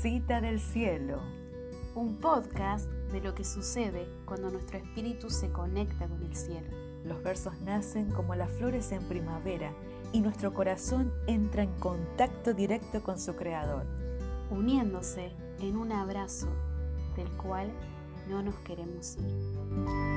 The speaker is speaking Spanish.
Cita del Cielo. Un podcast de lo que sucede cuando nuestro espíritu se conecta con el cielo. Los versos nacen como las flores en primavera y nuestro corazón entra en contacto directo con su creador. Uniéndose en un abrazo del cual no nos queremos ir.